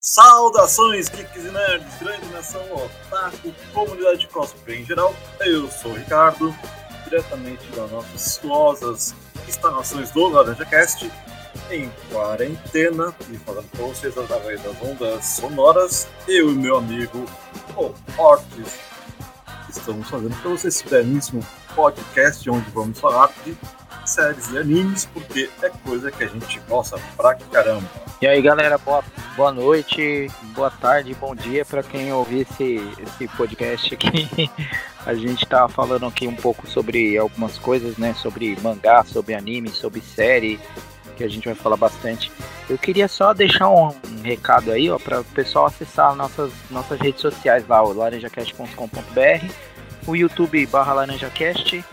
Saudações, geeks e nerds, grande nação otaku, comunidade de cosplay em geral. Eu sou o Ricardo, diretamente das nossas suosas instalações do Laranja Cast, em quarentena, e falando com vocês através das ondas sonoras, eu e meu amigo, o Ortiz, estamos fazendo para vocês esse belíssimo podcast onde vamos falar de séries e animes, porque é coisa que a gente gosta pra caramba. E aí galera, boa, boa noite, boa tarde, bom dia para quem ouvir esse, esse podcast aqui. A gente tá falando aqui um pouco sobre algumas coisas, né? Sobre mangá, sobre anime, sobre série, que a gente vai falar bastante. Eu queria só deixar um, um recado aí, ó, para o pessoal acessar nossas, nossas redes sociais lá, o laranjacast.com.br, o YouTube barra laranjacast,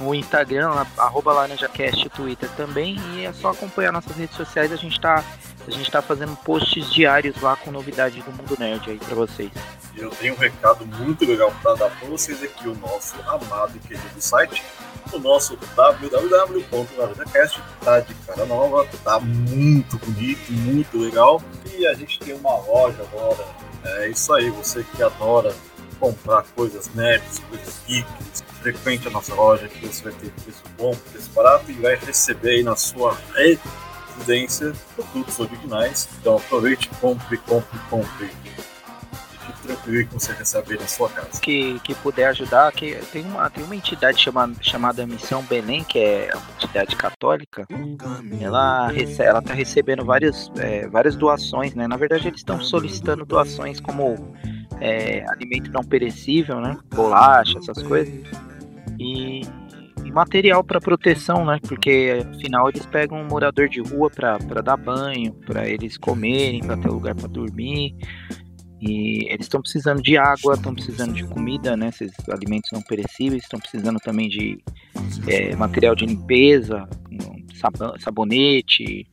o Instagram, arroba laranjacast, Twitter também, e é só acompanhar nossas redes sociais, a gente tá, a gente tá fazendo posts diários lá com novidades do mundo nerd aí para vocês. Eu tenho um recado muito legal para dar para vocês aqui, o nosso amado e querido site, o nosso www.laranjacast, tá de cara nova, tá muito bonito, muito legal, e a gente tem uma loja agora, é isso aí, você que adora comprar coisas nerds, coisas geeks, frequente a nossa loja, que você vai ter preço bom, preço barato e vai receber aí na sua residência produtos originais. Então aproveite, compre, compre, compre. E fique tranquilo que você recebe na sua casa. Que, que puder ajudar, que tem uma, tem uma entidade chamada, chamada Missão Belém, que é uma entidade católica. Ela está ela tá recebendo várias, é, várias doações, né? Na verdade, eles estão solicitando doações como é, alimento não perecível, né? Bolacha, essas coisas e, e material para proteção, né? Porque afinal eles pegam um morador de rua para dar banho, para eles comerem, para ter lugar para dormir. E eles estão precisando de água, estão precisando de comida, né? Esses alimentos não perecíveis, estão precisando também de é, material de limpeza, sabonete,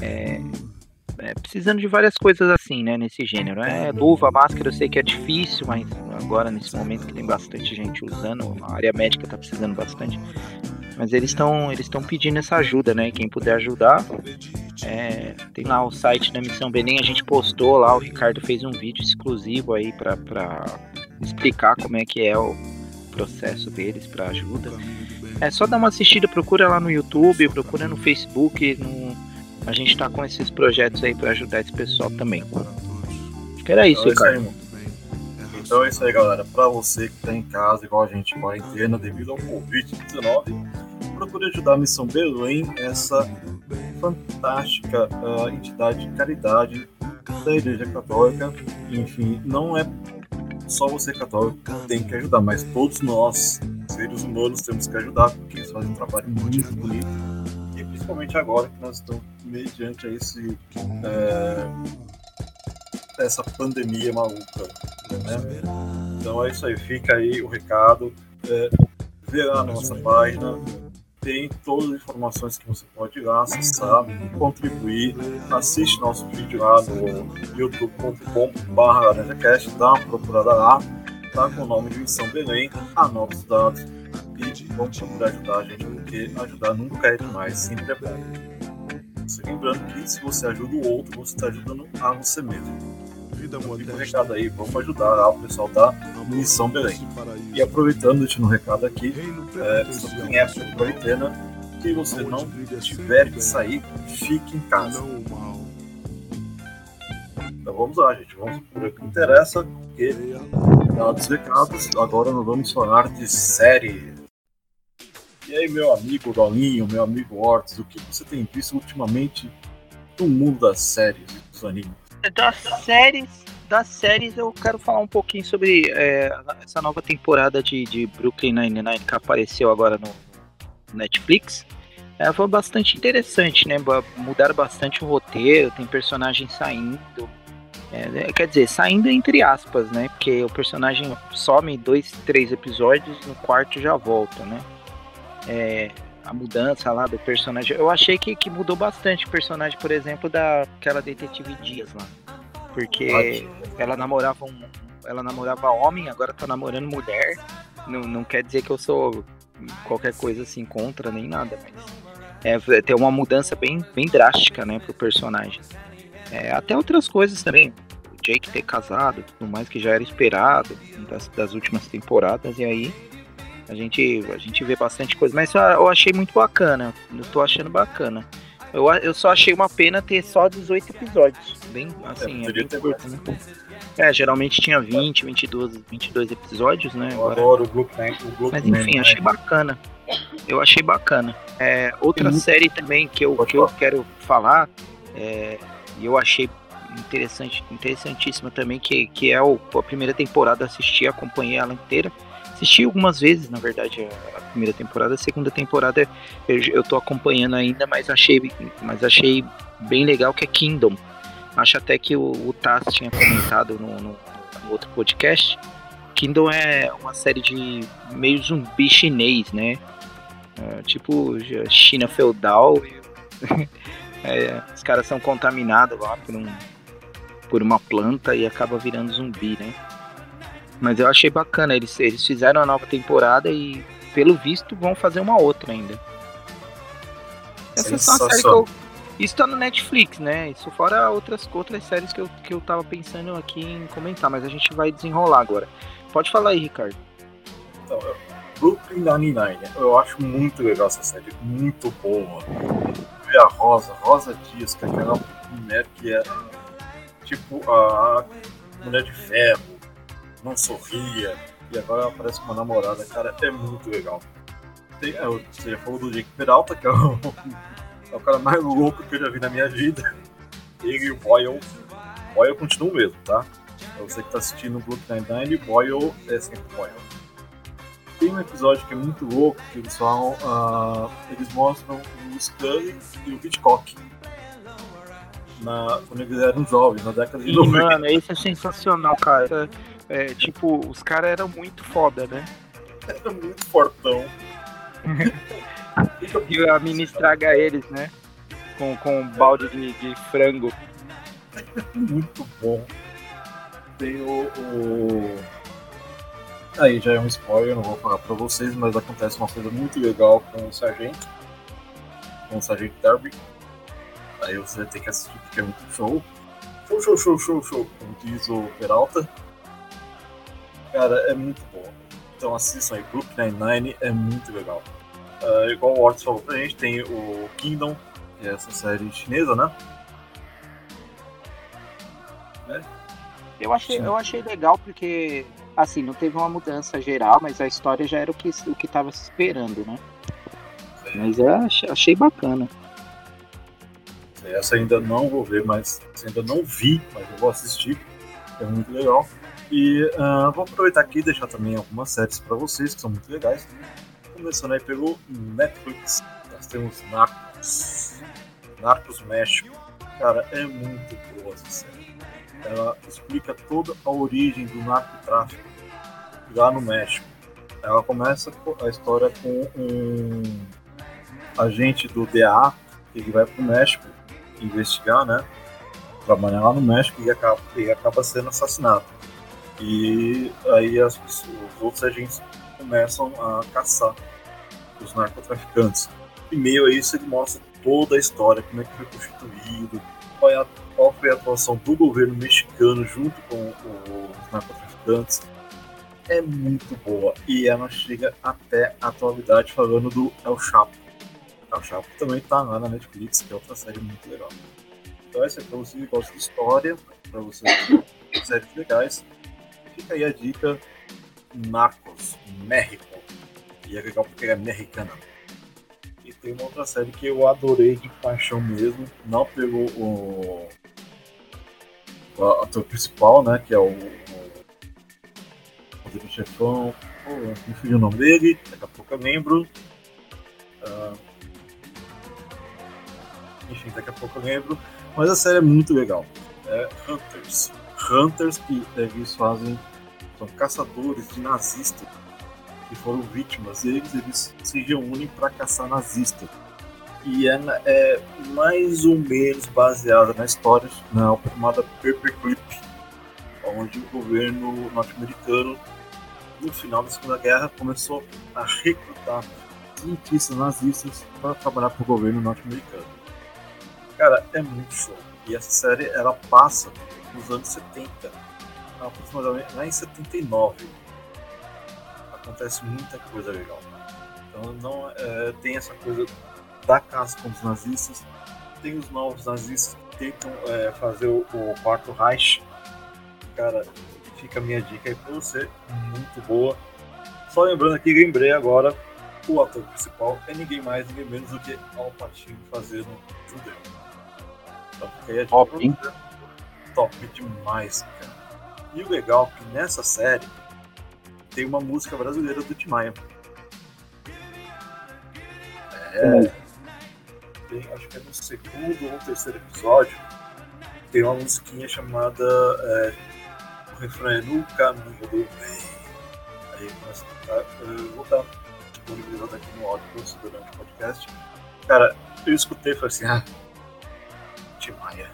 é, é, precisando de várias coisas assim, né, nesse gênero. É, luva, máscara, eu sei que é difícil, mas agora nesse momento que tem bastante gente usando, a área médica está precisando bastante. Mas eles estão eles estão pedindo essa ajuda, né? Quem puder ajudar, é, tem lá o site da Missão Belém, a gente postou lá, o Ricardo fez um vídeo exclusivo aí para explicar como é que é o processo deles para ajuda. É só dar uma assistida, procura lá no YouTube, procura no Facebook, no a gente tá com esses projetos aí para ajudar esse pessoal também. Acho que era isso, então, Ricardo. Isso então é isso aí, galera. Para você que tá em casa, igual a gente, em quarentena, devido ao Covid-19, procure ajudar a Missão Belém, essa fantástica uh, entidade de caridade da Igreja Católica. Enfim, não é só você católico que tem que ajudar, mas todos nós, seres humanos, temos que ajudar, porque eles fazem um trabalho muito bonito principalmente agora que nós estamos mediante a esse é, essa pandemia maluca, né? Então é isso aí, fica aí o recado, é, vê lá na nossa página, tem todas as informações que você pode ir lá, acessar, contribuir, assiste nosso vídeo lá no youtube.com.br dá uma procurada lá, tá com o nome de Missão Belém, anota os dados vamos procurar ajudar a gente, porque ajudar nunca é demais, sempre é bom. lembrando que se você ajuda o outro, você está ajudando a você mesmo. Então, fica o recado aí, vamos ajudar o pessoal da Missão Belém. E aproveitando, deixando um recado aqui, é, em época de quarentena, se você não tiver que sair, fique em casa. Então vamos lá, gente, vamos por o que interessa, porque dados recados, agora nós vamos falar de série. E aí, meu amigo Dolinho, meu amigo Ortiz, o que você tem visto ultimamente no mundo das séries e dos animes? Das séries, das séries eu quero falar um pouquinho sobre é, essa nova temporada de, de Brooklyn Nine-Nine que apareceu agora no Netflix. É, foi bastante interessante, né? Mudaram bastante o roteiro, tem personagens saindo. É, quer dizer, saindo entre aspas, né? Porque o personagem some dois, três episódios, no quarto já volta, né? É, a mudança lá do personagem. Eu achei que, que mudou bastante o personagem, por exemplo, daquela detetive Dias lá. Porque ela namorava um. Ela namorava homem, agora tá namorando mulher. Não, não quer dizer que eu sou qualquer coisa assim contra nem nada, mas é, tem uma mudança bem, bem drástica, né, pro personagem. É, até outras coisas também. O Jake ter casado, tudo mais que já era esperado das, das últimas temporadas, e aí a gente, a gente vê bastante coisa. Mas eu achei muito bacana. Eu tô achando bacana. Eu, eu só achei uma pena ter só 18 episódios. Bem, assim, é, é bem curto, né? É, geralmente tinha 20, 22, 22 episódios, né? Eu Agora... adoro o Brooklyn. O Mas enfim, achei bacana. Eu achei bacana. É, outra Sim. série também que eu, que eu quero falar, é, e eu achei interessante, interessantíssima também, que, que é o, a primeira temporada, assisti, acompanhei ela inteira. Assisti algumas vezes, na verdade, a, primeira temporada. A segunda temporada eu, eu tô acompanhando ainda, mas achei, mas achei bem legal que é Kingdom. Acho até que o, o Taz tinha comentado no, no, no outro podcast. Kingdom é uma série de meio zumbi chinês, né? É, tipo China feudal. é, os caras são contaminados lá por, um, por uma planta e acaba virando zumbi, né? Mas eu achei bacana, eles, eles fizeram a nova temporada e, pelo visto, vão fazer uma outra ainda. Essa é só uma série que eu, isso tá no Netflix, né? Isso fora outras, outras séries que eu, que eu tava pensando aqui em comentar, mas a gente vai desenrolar agora. Pode falar aí, Ricardo. Então, Brooklyn Nine-Nine, eu acho muito legal essa série, muito boa. E a Rosa, Rosa Dias, que é aquela mulher que era tipo a Mulher de Ferro, não sorria, e agora ela parece uma namorada, cara, é muito legal. Tem, é, você já falou do Jake Peralta, que é o é o cara mais louco que eu já vi na minha vida. Ele e o Boyle. Boyle continua o mesmo, tá? Pra você que tá assistindo o Brooklyn Nine-Nine, Boyle é sempre Boyle. Tem um episódio que é muito louco, que eles falam, uh, eles mostram o Scully e o Hitchcock. Na, quando eles eram jovens, na década de 90. Mano, isso é sensacional, cara. É, tipo, os caras eram muito foda, né? Era muito fortão. e a mini estraga eles, né? Com, com um balde de, de frango. Muito bom. Tem o, o, Aí já é um spoiler, não vou falar pra vocês, mas acontece uma coisa muito legal com o Sargento. Com o Sargento Derby. Aí você tem que assistir porque é muito show. Show, show, show, show, show. Como diz o Peralta. Cara, é muito bom. Então assistam aí, Group 99 é muito legal. Uh, igual o Ortiz falou pra gente, tem o Kingdom, que é essa série chinesa, né? É. Eu achei, eu achei legal porque, assim, não teve uma mudança geral, mas a história já era o que o que estava se esperando, né? Mas eu achei, achei bacana. Essa ainda não vou ver, mas ainda não vi, mas eu vou assistir. É muito legal. E uh, vou aproveitar aqui e deixar também algumas séries para vocês que são muito legais começando aí pelo Netflix. Nós temos Narcos. Narcos México. Cara, é muito boa essa série. Ela explica toda a origem do narcotráfico lá no México. Ela começa a história com um agente do DA que vai para o México investigar, né? Trabalhar lá no México e acaba, e acaba sendo assassinado. E aí as, os outros agentes começam a caçar os narcotraficantes. E meio a isso ele mostra toda a história, como é que foi constituído, qual, é a, qual foi a atuação do governo mexicano junto com os narcotraficantes. É muito boa. E ela chega até a atualidade falando do El Chapo. El Chapo também tá lá na Netflix, que é outra série muito legal. Então essa é pra você que gosta de história, pra você séries legais. Fica aí a dica Narcos, México. E é legal porque é americana. E tem uma outra série que eu adorei de paixão mesmo. Não pelo o, o ator principal, né? Que é o, o Chefão. Oh, me o nome dele, daqui a pouco eu lembro. Uh, enfim, daqui a pouco eu lembro. Mas a série é muito legal. É Hunters. Hunters que eles fazem. São caçadores de nazistas que foram vítimas, e eles, eles se reúnem para caçar nazistas. E é, é, mais ou menos baseada na história na chamada Paperclip, onde o governo norte-americano, no final da Segunda Guerra, começou a recrutar cientistas nazistas para trabalhar para o governo norte-americano. Cara, é muito show. E essa série ela passa nos anos 70, aproximadamente lá em 79. Acontece muita coisa legal. Então não é, tem essa coisa da caça com os nazistas, tem os novos nazistas que tentam é, fazer o, o quarto Reich. Cara, fica a minha dica aí pra você, muito boa. Só lembrando aqui, lembrei agora, o ator principal é ninguém mais, ninguém menos do que Al Pacino fazendo Judeu. Então fica aí a dica Top, hein? Top demais, cara. E o legal é que nessa série tem uma música brasileira do Tim Maia. É. Tem, acho que é no segundo ou terceiro episódio. Tem uma musiquinha chamada é, O refrão é no caminho do bem. Aí começa a. Eu vou estar disponibilizando aqui no áudio você durante o podcast. Cara, eu escutei e falei assim, ah, Tim Maia.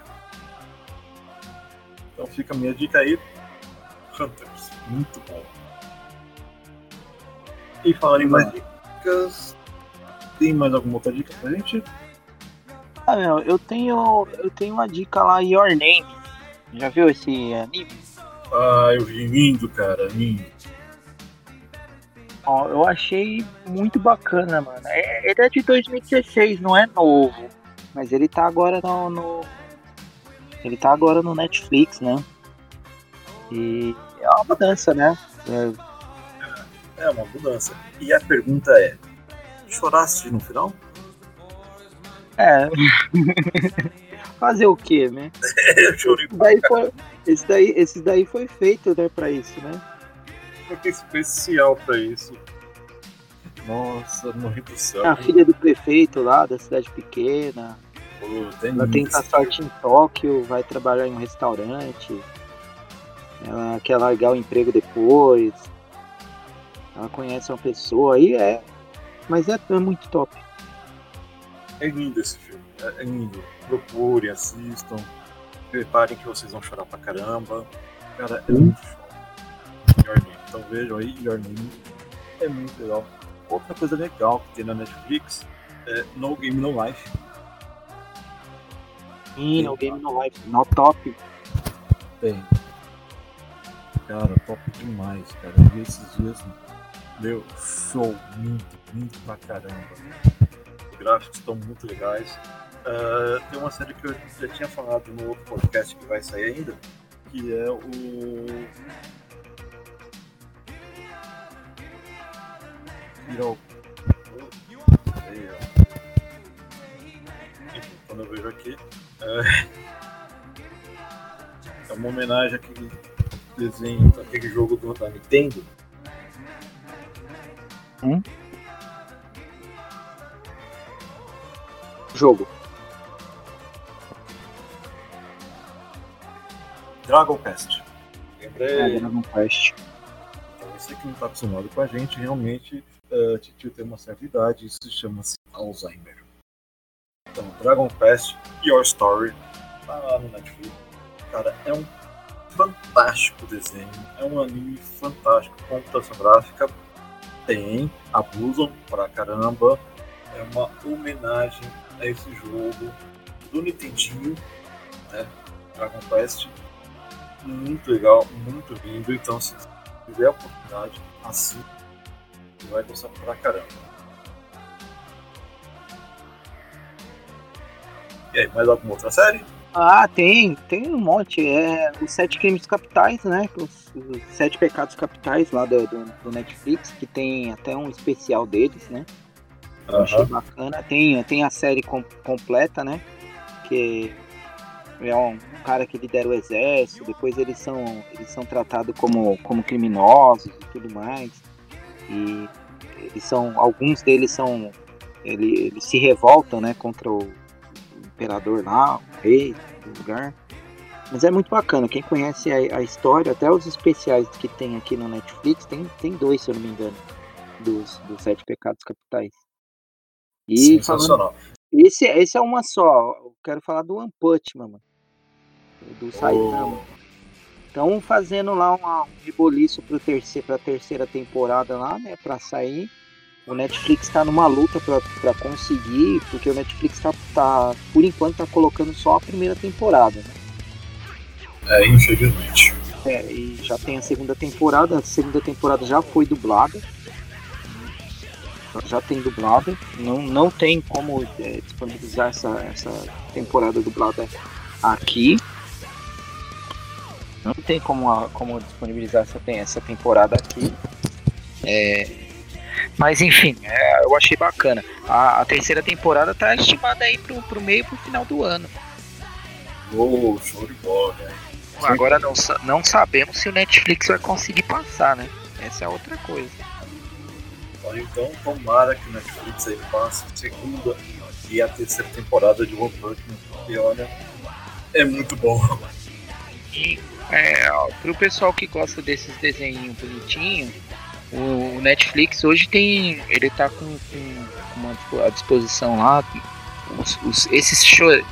Então fica a minha dica aí. Hunters, muito bom. E falando em mais dicas, tem mais alguma outra dica pra gente? Ah, meu, eu tenho, eu tenho uma dica lá, Your Name. Já viu esse anime? Ah, eu vi lindo, cara, lindo. Ó, eu achei muito bacana, mano. É- Ele é de 2016, não é novo. Mas ele tá agora no, no- Ele tá agora no Netflix, né? E é uma mudança, né? É, É uma mudança. E a pergunta é: choraste no final? É. Fazer o quê, né? eu chorei Esse daí foi, esse daí, esse daí foi feito, né, pra isso, né? porque especial pra isso. Nossa, morri do céu. A filha do prefeito lá, da cidade pequena. Pô, tem Ela tenta sorte em Tóquio, vai trabalhar em um restaurante. Ela quer largar o emprego depois. Ela conhece uma pessoa aí, é. Mas é, é muito top. É lindo esse filme. É, é lindo. Procurem, assistam. Preparem que vocês vão chorar pra caramba. Cara, é muito show. Your Name. Então vejam aí, Your Name. É muito legal. Outra coisa legal que tem na Netflix é No Game No Life. Sim, no Game No Life. No top. Tem. Cara, top demais, cara. Eu vi esses dias. Meu, show. Muito, muito pra caramba. Os gráficos estão muito legais. Ah, tem uma série que eu já tinha falado no outro podcast que vai sair ainda, que é o. Quando eu vejo aqui. É, é uma homenagem àquele desenho, àquele jogo do, da Nintendo. Jogo. Dragon Quest. É, Lembrei. Dragon Quest. Então, você que não está acostumado com a gente, realmente, uh, Titio tem uma certa idade, isso chama-se Alzheimer. Então, Dragon Quest, Your Story, tá lá no Netflix. Cara, é um fantástico desenho, é um anime fantástico, computação gráfica, tem, abusam pra caramba, é uma homenagem a esse jogo do Nintendinho, né? Dragon Quest, muito legal, muito lindo, então se tiver a oportunidade, assim, você vai gostar pra caramba. E aí, mais alguma outra série? Ah, tem, tem um monte. É os Sete Crimes Capitais, né? Os, os Sete Pecados Capitais lá do, do, do Netflix, que tem até um especial deles, né? Eu achei bacana. Tem, tem a série com- completa, né? Que é um cara que lidera o exército, depois eles são, eles são tratados como, como criminosos e tudo mais. E eles são. Alguns deles são. Ele, eles se revoltam né, contra o imperador lá, rei do lugar. Mas é muito bacana. Quem conhece a, a história, até os especiais que tem aqui no Netflix, tem, tem dois, se eu não me engano, dos, dos Sete Pecados Capitais. E falando esse, esse é uma só. Eu quero falar do One Punch Man, mano. Do Saitama. Oh, Estão fazendo lá uma- um reboliço pro terceiro, pra terceira temporada lá, né? Pra sair. O Netflix está numa luta para conseguir, porque o Netflix tá, tá, por enquanto, tá colocando só a primeira temporada, né? É, infelizmente. É, e já tem a segunda temporada, a segunda temporada já foi dublada. Já tem dublada, não, não tem como é, disponibilizar essa, essa temporada dublada aqui. Não tem como, como disponibilizar essa, essa temporada aqui. É, mas enfim, é, eu achei bacana. A, a, terceira temporada tá estimada aí pro, pro meio pro final do ano. Oh, show de bola, né? Agora não, não sabemos se o Netflix vai conseguir passar, né? Essa é outra coisa. Então tomara que o Netflix aí passe a segunda e a terceira temporada de One Punch Man, porque olha, é muito bom. E é, ó, pro pessoal que gosta desses desenhos bonitinhos, o Netflix hoje tem. Ele tá com, com uma à disposição lá. Os, os, esses,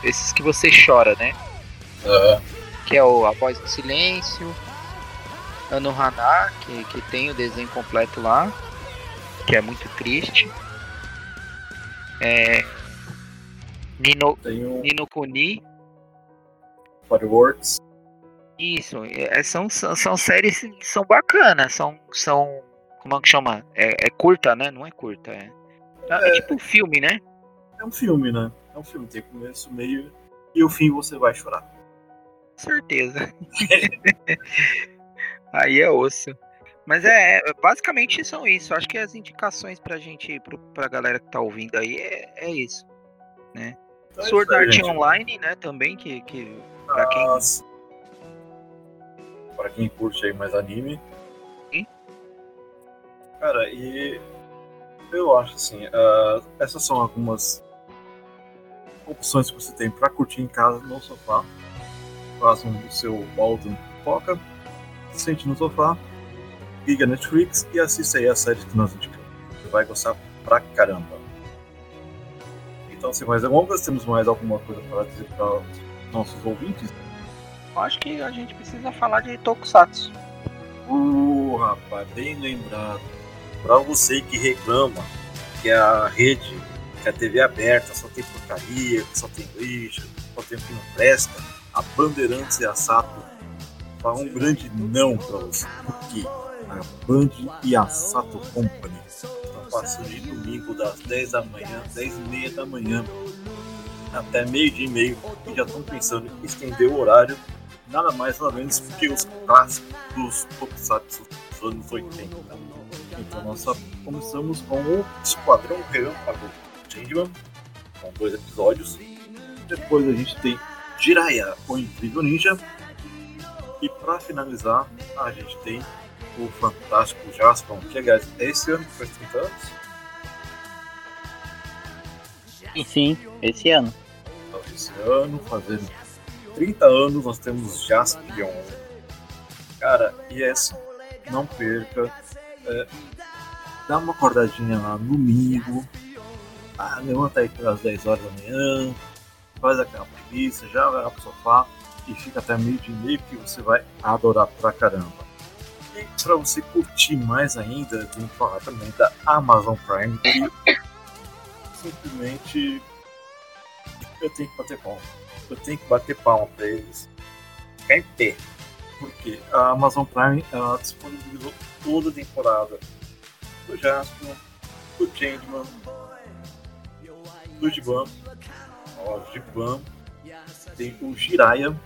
esses que você chora, né? Uhum. Que é o A Voz do Silêncio, Ano Haná, que, que tem o desenho completo lá, que é muito triste. É, Nino, um... Nino Kuni. Fireworks. Isso, é, são, são, são séries que são bacanas, são, são como é que chama? É, é curta, né? Não é curta, é, é, é tipo um filme, né? É um filme, né? É um filme, tem começo, meio e o fim você vai chorar. Certeza. Aí é osso. Mas é, é, basicamente são isso. Acho que as indicações pra gente, pro, pra galera que tá ouvindo aí, é, é isso. Né? Então é Sword Art Online, né, também, que, que pra quem. Pra quem curte aí mais anime. Cara, e eu acho assim, uh, essas são algumas opções que você tem para curtir em casa no sofá. Faz um seu balde de pipoca, sente no sofá, liga Netflix e assista aí a série que nós indicamos. Você vai gostar pra caramba. Então, sem mais delongas, temos mais alguma coisa para dizer para os nossos ouvintes? Acho que a gente precisa falar de Tokusatsu. Uh, rapaz, bem lembrado para você que reclama que a rede, que a TV é aberta só tem porcaria, só tem lixo, só tem o que não presta, a Bandeirantes e a Sato fala um grande não para você. Porque a Band e a Sato Company estão passando de domingo das 10 da manhã, 10 e meia da manhã até meio dia e meio e já estão pensando em estender o horário nada mais nada menos que os clássicos dos Tokusatsu dos anos 80. Então nós começamos com o Esquadrão Relâmpago Changeman, com dois episódios. Depois a gente tem Jiraiya, o Incrível Ninja. E para finalizar, a gente tem o Fantástico Jaspion, que aliás é esse ano que faz 30 anos. Sim, sim, esse ano. Então, esse ano, fazendo 30 anos, nós temos Jaspion. Cara, e essa, não perca. É, dá uma acordadinha lá no domingo, ah, levanta aí pelas 10 horas da manhã, faz aquela preguiça, já vai lá pro sofá e fica até meio de meio que você vai adorar pra caramba. E para você curtir mais ainda, tem que falar também da Amazon Prime, que simplesmente eu tenho que bater palma. Eu tenho que bater palma pra eles. Ficar em pé. Porque a Amazon Prime ela disponibilizou toda a temporada. Do Jasper, do Changeman, do Jiban, ó, Jiban, tem o Jiraiya,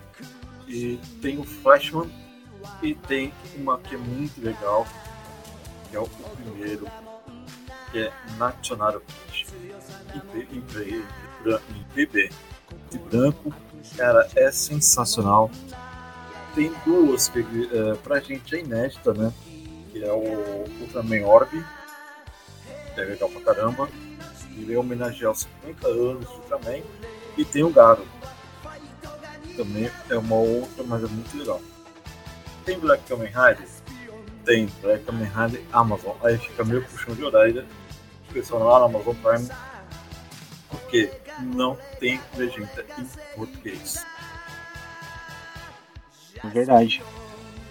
e tem o Flashman, e tem uma que é muito legal, que é o primeiro, que é National Kid, em, em, em bebê, de branco, cara, é sensacional. Tem duas que uh, pra gente é inédita, né? Que é o Ultraman Orb, é legal pra caramba. Ele é homenagear os 50 anos do Ultraman. E tem o Garo. Também é uma outra, mas é muito legal. Tem Black Kamen Rider? Tem Black Kamen Rider Amazon. Aí fica meio puxão de horário. Inscrição lá na Amazon Prime. Porque não tem legenda em português. É verdade.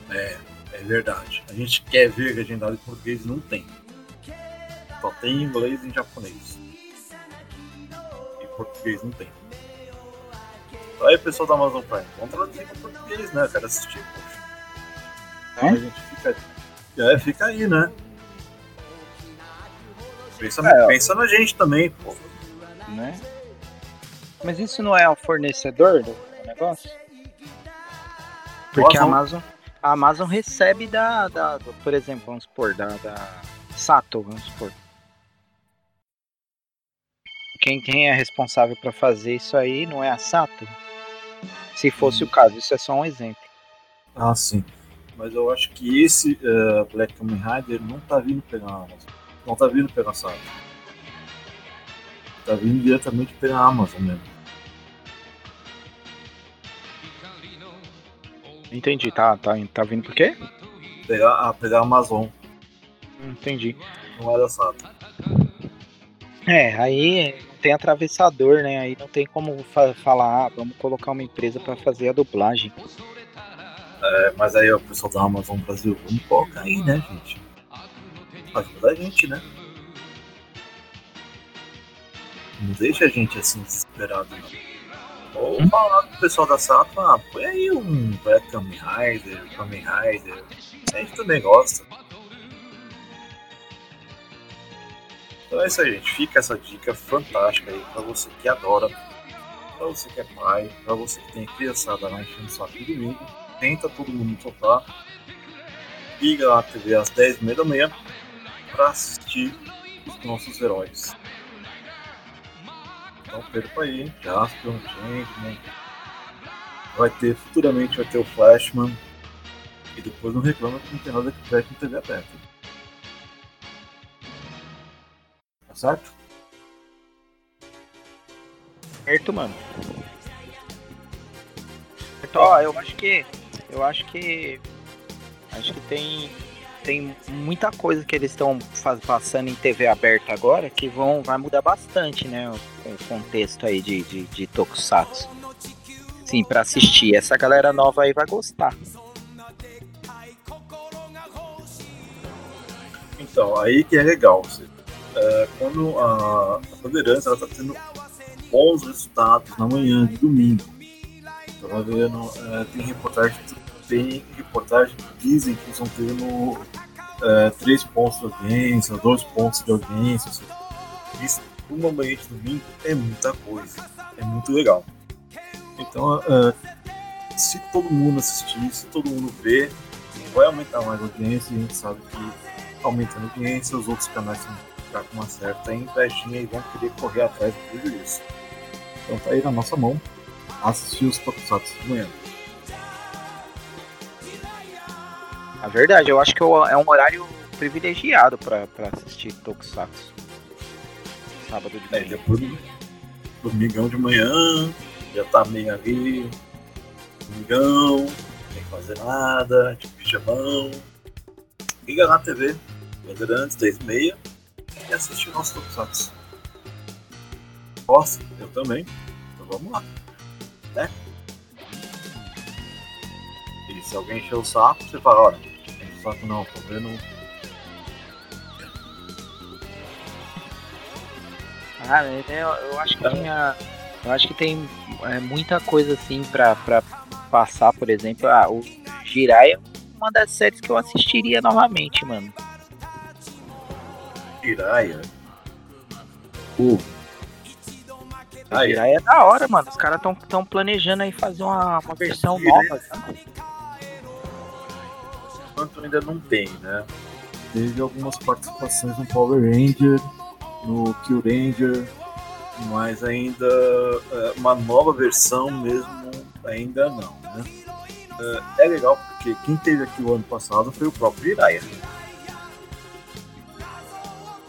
É, é verdade. A gente quer ver legendado em português não tem. só tem inglês e japonês. E português não tem. Aí, pessoal da Amazon Prime, vamos traduzir para português, né? Eu quero assistir, poxa. É? A gente fica, é, fica aí, né? Pensa, É, pensa na gente também, pô. né? Mas isso não é o fornecedor do negócio? Porque a Amazon- a Amazon recebe da, da por exemplo, vamos supor, da, da Sato, vamos supor. Quem, quem é responsável para fazer isso aí não é a Sato? Se fosse o caso, isso é só um exemplo. Ah, sim. Mas eu acho que esse eh, Black Kamen Rider não tá vindo pegar a Amazon. Não tá vindo pegar a Sato. Tá vindo diretamente pela Amazon mesmo. Entendi, tá, tá, tá vindo por quê? Pegar, ah, pegar a Amazon, Entendi. não é da Sato. É, aí tem atravessador, né? Aí não tem como fa- falar, ah, vamos colocar uma empresa para fazer a dublagem. É, mas aí o pessoal da Amazon Brasil, vamos colocar aí, né, gente? Ajuda a gente, né? Não deixa a gente assim desesperado, não. Ou falar pro pessoal da Sato, ah, põe aí um Black Kamen Rider, Kamen Rider. A gente também gosta. Então é isso aí, gente. Fica essa dica fantástica aí pra você que adora, pra você que é pai, pra você que tem criançada lá enchendo saco no domingo. Tenta todo mundo sofá. Liga lá a TV às 10h30 da manhã pra assistir os nossos heróis. Então perca aí, hein? Jasper, Gentleman. Vai ter, futuramente vai ter o Flashman. E depois não reclama que não tem nada que preste em TV aberta. Tá certo? Certo, mano. Certo, ó, eu acho que. Eu acho que. Acho que tem. Tem muita coisa que eles estão passando em TV aberta agora que vão, vai mudar bastante, né? O, o contexto aí de, de, de Tokusatsu. Sim, pra assistir. Essa galera nova aí vai gostar. Então, aí que é legal. É, quando a, a Bandeirantes ela tá tendo bons resultados na manhã de domingo. Então, vendo, é, tem reportagem, tem reportagem que dizem que estão tendo é, três pontos de audiência, dois pontos de audiência. Isso, uma manhã de domingo é muita coisa, é muito legal. Então, é, se todo mundo assistir, se todo mundo ver, vai aumentar mais a audiência e a gente sabe que aumentando a audiência, os outros canais vão ficar com uma certa invejinha e vão querer correr atrás do prejuízo. Então tá aí na nossa mão assistir os Tokusatsu de manhã. A verdade, eu acho que é um horário privilegiado pra, pra assistir Tokusatsu. Sábado de É, manhã. depois do domingão de manhã, já tá meio ali, domingão, não tem que fazer nada, de pijamão. Liga na TV, Bandeirantes, 10 e meia, e assiste o nosso Tokusatsu. Gosta? Eu também. Então vamos lá. Né? Se alguém encher o saco, você fala, olha, o saco não, tô vendo Ah, é, eu, eu acho que tinha. Eu acho que tem é, muita coisa assim pra, pra passar, por exemplo. Ah, o Jiraiya é uma das séries que eu assistiria novamente, mano. Jiraiya. Uh. Jiraiya é da hora, mano. Os caras tão, tão planejando aí fazer uma, uma versão nova. tá? Enquanto ainda não tem, né? Teve algumas participações no Power Ranger, no Kill Ranger, mas ainda é, uma nova versão mesmo ainda não, né? É, é legal porque quem teve aqui o ano passado foi o próprio Jiraiya.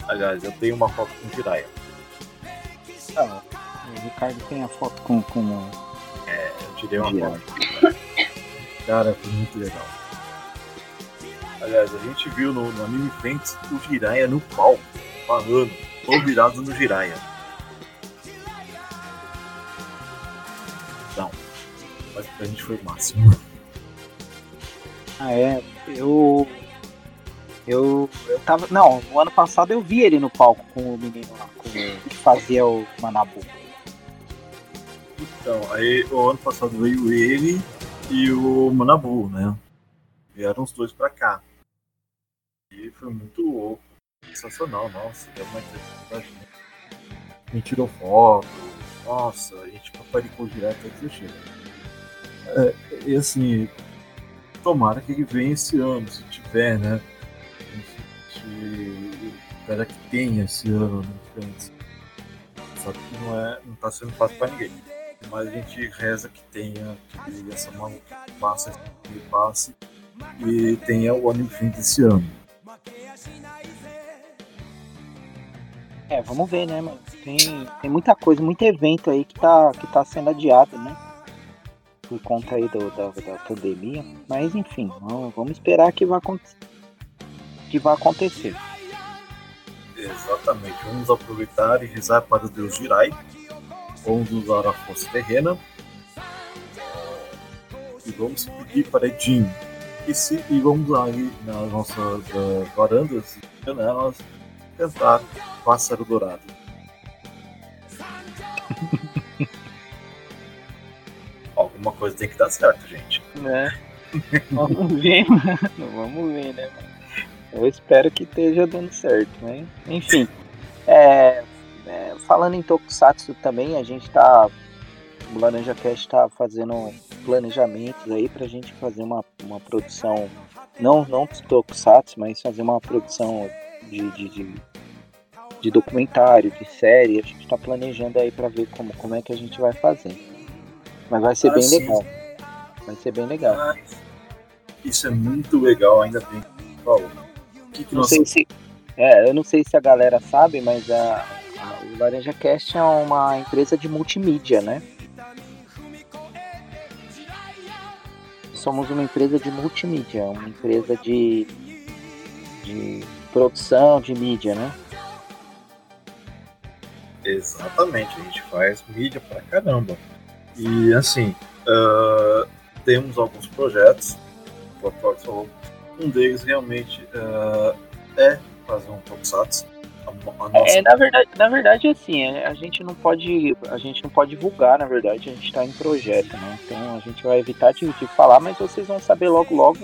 Aliás, eu tenho uma foto com o Jiraiya. Então, o Ricardo tem a foto com. com... Eu tirei uma Jiraiya. foto. Cara, foi muito legal. Aliás, a gente viu no, no Anime Friends o Jiraiya no palco, falando, ou virado no Jiraiya. Não. Mas pra gente foi o máximo. Ah, é. Eu. Eu, eu tava. Não, o ano passado eu vi ele no palco com o menino lá, com, que fazia o Manabu. Então, aí o ano passado veio ele e o Manabu, né? Vieram os dois pra cá. E foi muito sensacional, nossa, deu uma entrevista A gente tirou foto, nossa, a gente paparicou direto. É, e assim, tomara que ele venha esse ano, se tiver, né? Gente espera que tenha esse ano, né? Só que não, é, não tá sendo fácil pra ninguém. Mas a gente reza que tenha, que essa maluca passe, que passe e tenha o ano fim desse ano. É, vamos ver, né, mano? Tem, tem muita coisa, muito evento aí que tá, que tá sendo adiado, né? Por conta aí do, da, da pandemia. Mas enfim, vamos, vamos esperar que vai, que vai acontecer. Exatamente. Vamos aproveitar e rezar para o Deus Jirai. Usar a força terrena. E vamos pedir para Edinho e, se, e vamos aí nas nossas uh, varandas e janelas cantar Pássaro Dourado. Alguma coisa tem que dar certo, gente. É. Vamos ver, mano. Vamos ver, né, Eu espero que esteja dando certo, né? Enfim. É, é, falando em Tokusatsu também, a gente tá. O Laranja Cast tá fazendo planejamentos aí pra gente fazer uma, uma produção, não, não Tokusatsu, mas fazer uma produção de, de, de, de documentário, de série. A gente tá planejando aí pra ver como, como é que a gente vai fazer. Mas vai ser ah, bem sim. legal. Vai ser bem legal. Ah, isso é muito legal, ainda bem. Paulo, que que não nós... sei se, é, eu não sei se a galera sabe, mas a, a, o Laranja Cast é uma empresa de multimídia, né? somos uma empresa de multimídia, uma empresa de, de produção de mídia, né? Exatamente, a gente faz mídia pra caramba. E assim, uh, temos alguns projetos, um deles realmente uh, é fazer um Tokusatsu é, na verdade, na verdade, assim, é, a gente não pode, a gente não pode divulgar, na verdade, a gente está em projeto, né? Então a gente vai evitar de, de, falar, mas vocês vão saber logo, logo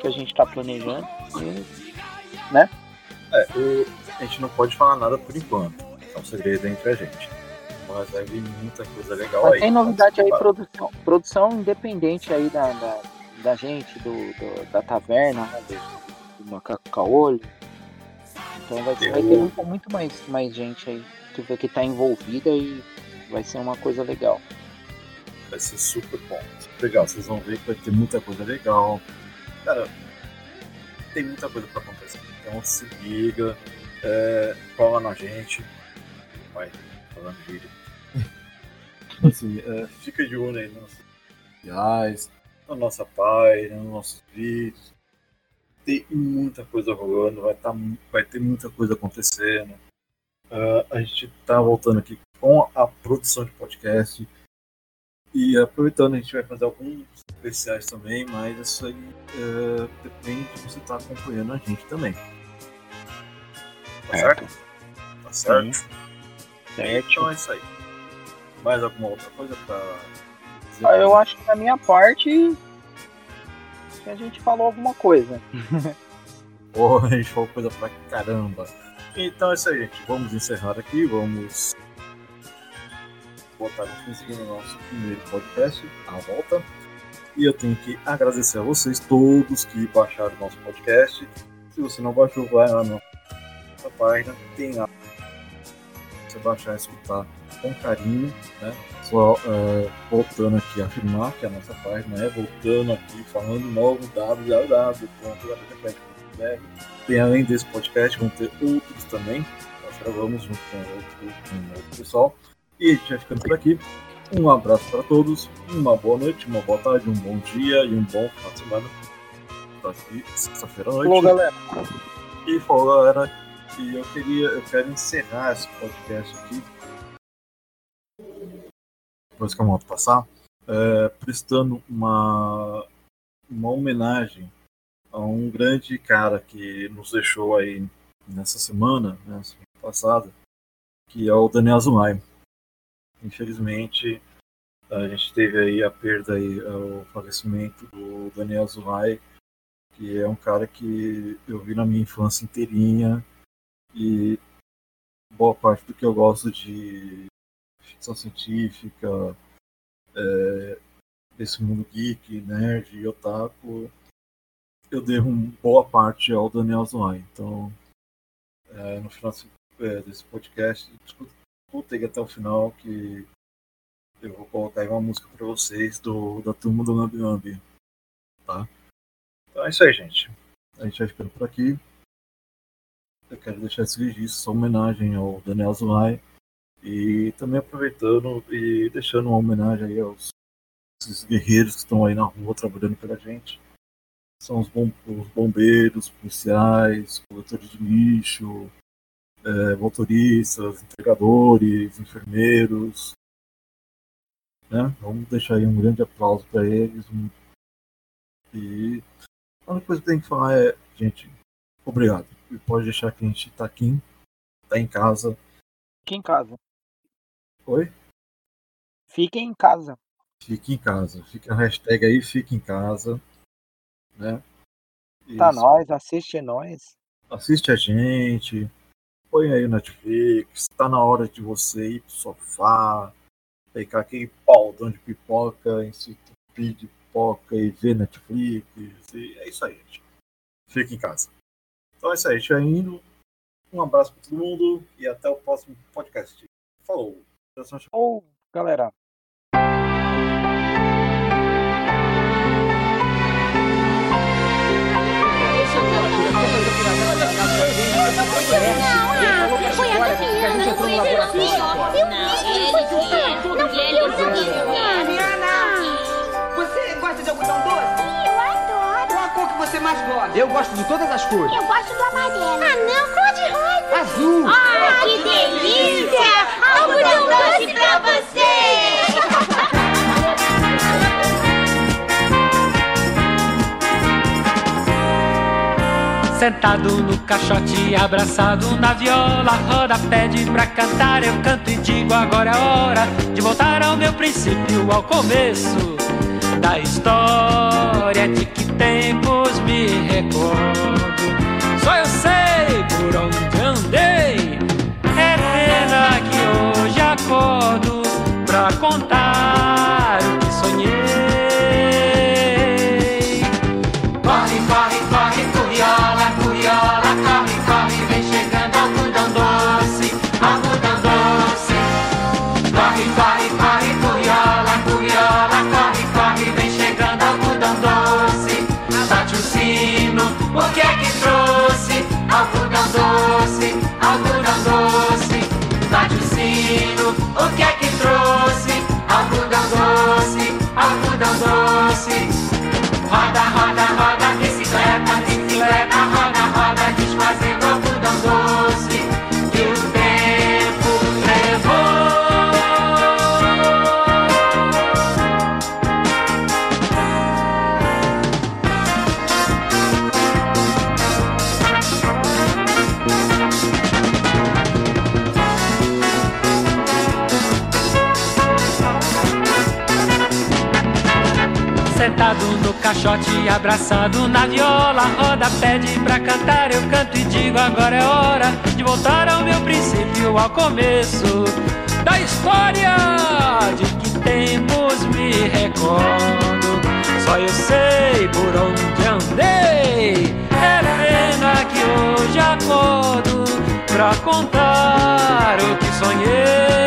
que a gente está planejando, e, né? É, o, a gente não pode falar nada por enquanto, é um segredo entre a gente. Mas vai vir muita coisa legal mas aí. Tem novidade aí, produção, produção independente aí da, da, da gente, do, do, da taverna, né? do, do Macaco Caolho então vai, vai ter muito, muito, mais, mais gente aí que, que tá envolvida e vai ser uma coisa legal. Vai ser super bom. Legal, vocês vão ver que vai ter muita coisa legal. Cara, tem muita coisa pra acontecer. Então se liga, é, cola na gente. Vai, falando vídeo. assim, é, fica de olho aí nos nossos reais, na nossa página, nos nossos vídeos ter muita coisa rolando, vai, tá, vai ter muita coisa acontecendo. Uh, a gente está voltando aqui com a produção de podcast. E aproveitando, a gente vai fazer alguns especiais também, mas isso aí uh, depende de você estar tá acompanhando a gente também. Tá certo? Tá certo? Sim. Certo. Então é isso aí. Mais alguma outra coisa para ah, Eu acho que da minha parte que a gente falou alguma coisa. Porra, a gente falou coisa pra caramba. Então é isso aí, gente. Vamos encerrar aqui, vamos botar no finzinho no nosso primeiro podcast, a volta. E eu tenho que agradecer a vocês todos que baixaram o nosso podcast. Se você não baixou, vai lá na nossa página, tem lá. Baixar e escutar com carinho, né? Só é, voltando aqui a afirmar que a nossa página é voltando aqui, falando novo www.www.br. Tem além desse podcast, vão ter outros também. Nós gravamos junto com outro, com outro pessoal. E a gente vai ficando por aqui. Um abraço para todos, uma boa noite, uma boa tarde, um bom dia e um bom final de semana. Sexta-feira à noite. Falou, galera. E falou, galera. E eu queria, eu quero encerrar esse podcast aqui depois que a moto passar, é, prestando uma, uma homenagem a um grande cara que nos deixou aí nessa semana, né, semana passada, que é o Daniel Azumai. Infelizmente, a gente teve aí a perda aí, o falecimento do Daniel Azumai, que é um cara que eu vi na minha infância inteirinha e boa parte do que eu gosto de ficção científica, é, desse mundo geek, nerd e otaku, eu devo boa parte ao Daniel Zoai. Então, é, no final é, desse podcast, escutei até o final que eu vou colocar aí uma música para vocês do, da turma do Lambi Lambi. Tá? Então é isso aí, gente. A gente vai ficando por aqui. Eu quero deixar esse registro, uma homenagem ao Daniel Zulay e também aproveitando e deixando uma homenagem aí aos guerreiros que estão aí na rua trabalhando pela gente. São os, bom, os bombeiros, policiais, coletores de lixo, é, motoristas, entregadores, enfermeiros. Né? Vamos deixar aí um grande aplauso para eles. E a única coisa que tem que falar é, gente, obrigado e pode deixar que a gente tá aqui, tá em casa. Fique em casa. Oi? Fique em casa. Fique em casa. Fica a hashtag aí, fique em casa. Né? Tá nós, assiste nós. Assiste a gente. Põe aí o Netflix. Tá na hora de você ir pro sofá. Pegar aquele paldão de pipoca, entupir de pipoca e ver Netflix. E é isso aí, gente. Fique em casa. Então é isso aí, a gente vai indo. Um abraço para todo mundo e até o próximo podcast. Falou. Falou, galera. Foi a não foi a. Não foi. Você gosta de algodão doce? Você mais gosta? Eu gosto de todas as cores. Eu gosto do amarelo. Ah, não, cor de rosa. Azul. Ah, que delícia! Algodão doce pra você! Sentado no caixote, abraçado na viola, roda pede pra cantar, eu canto e digo agora é hora de voltar ao meu princípio, ao começo da história de que tempos me recordo. Só eu sei por onde andei. É pena que hoje acordo pra contar caixote abraçado na viola, roda pede pra cantar, eu canto e digo agora é hora de voltar ao meu princípio, ao começo da história de que tempos me recordo. Só eu sei por onde andei, é pena que hoje acordo pra contar o que sonhei.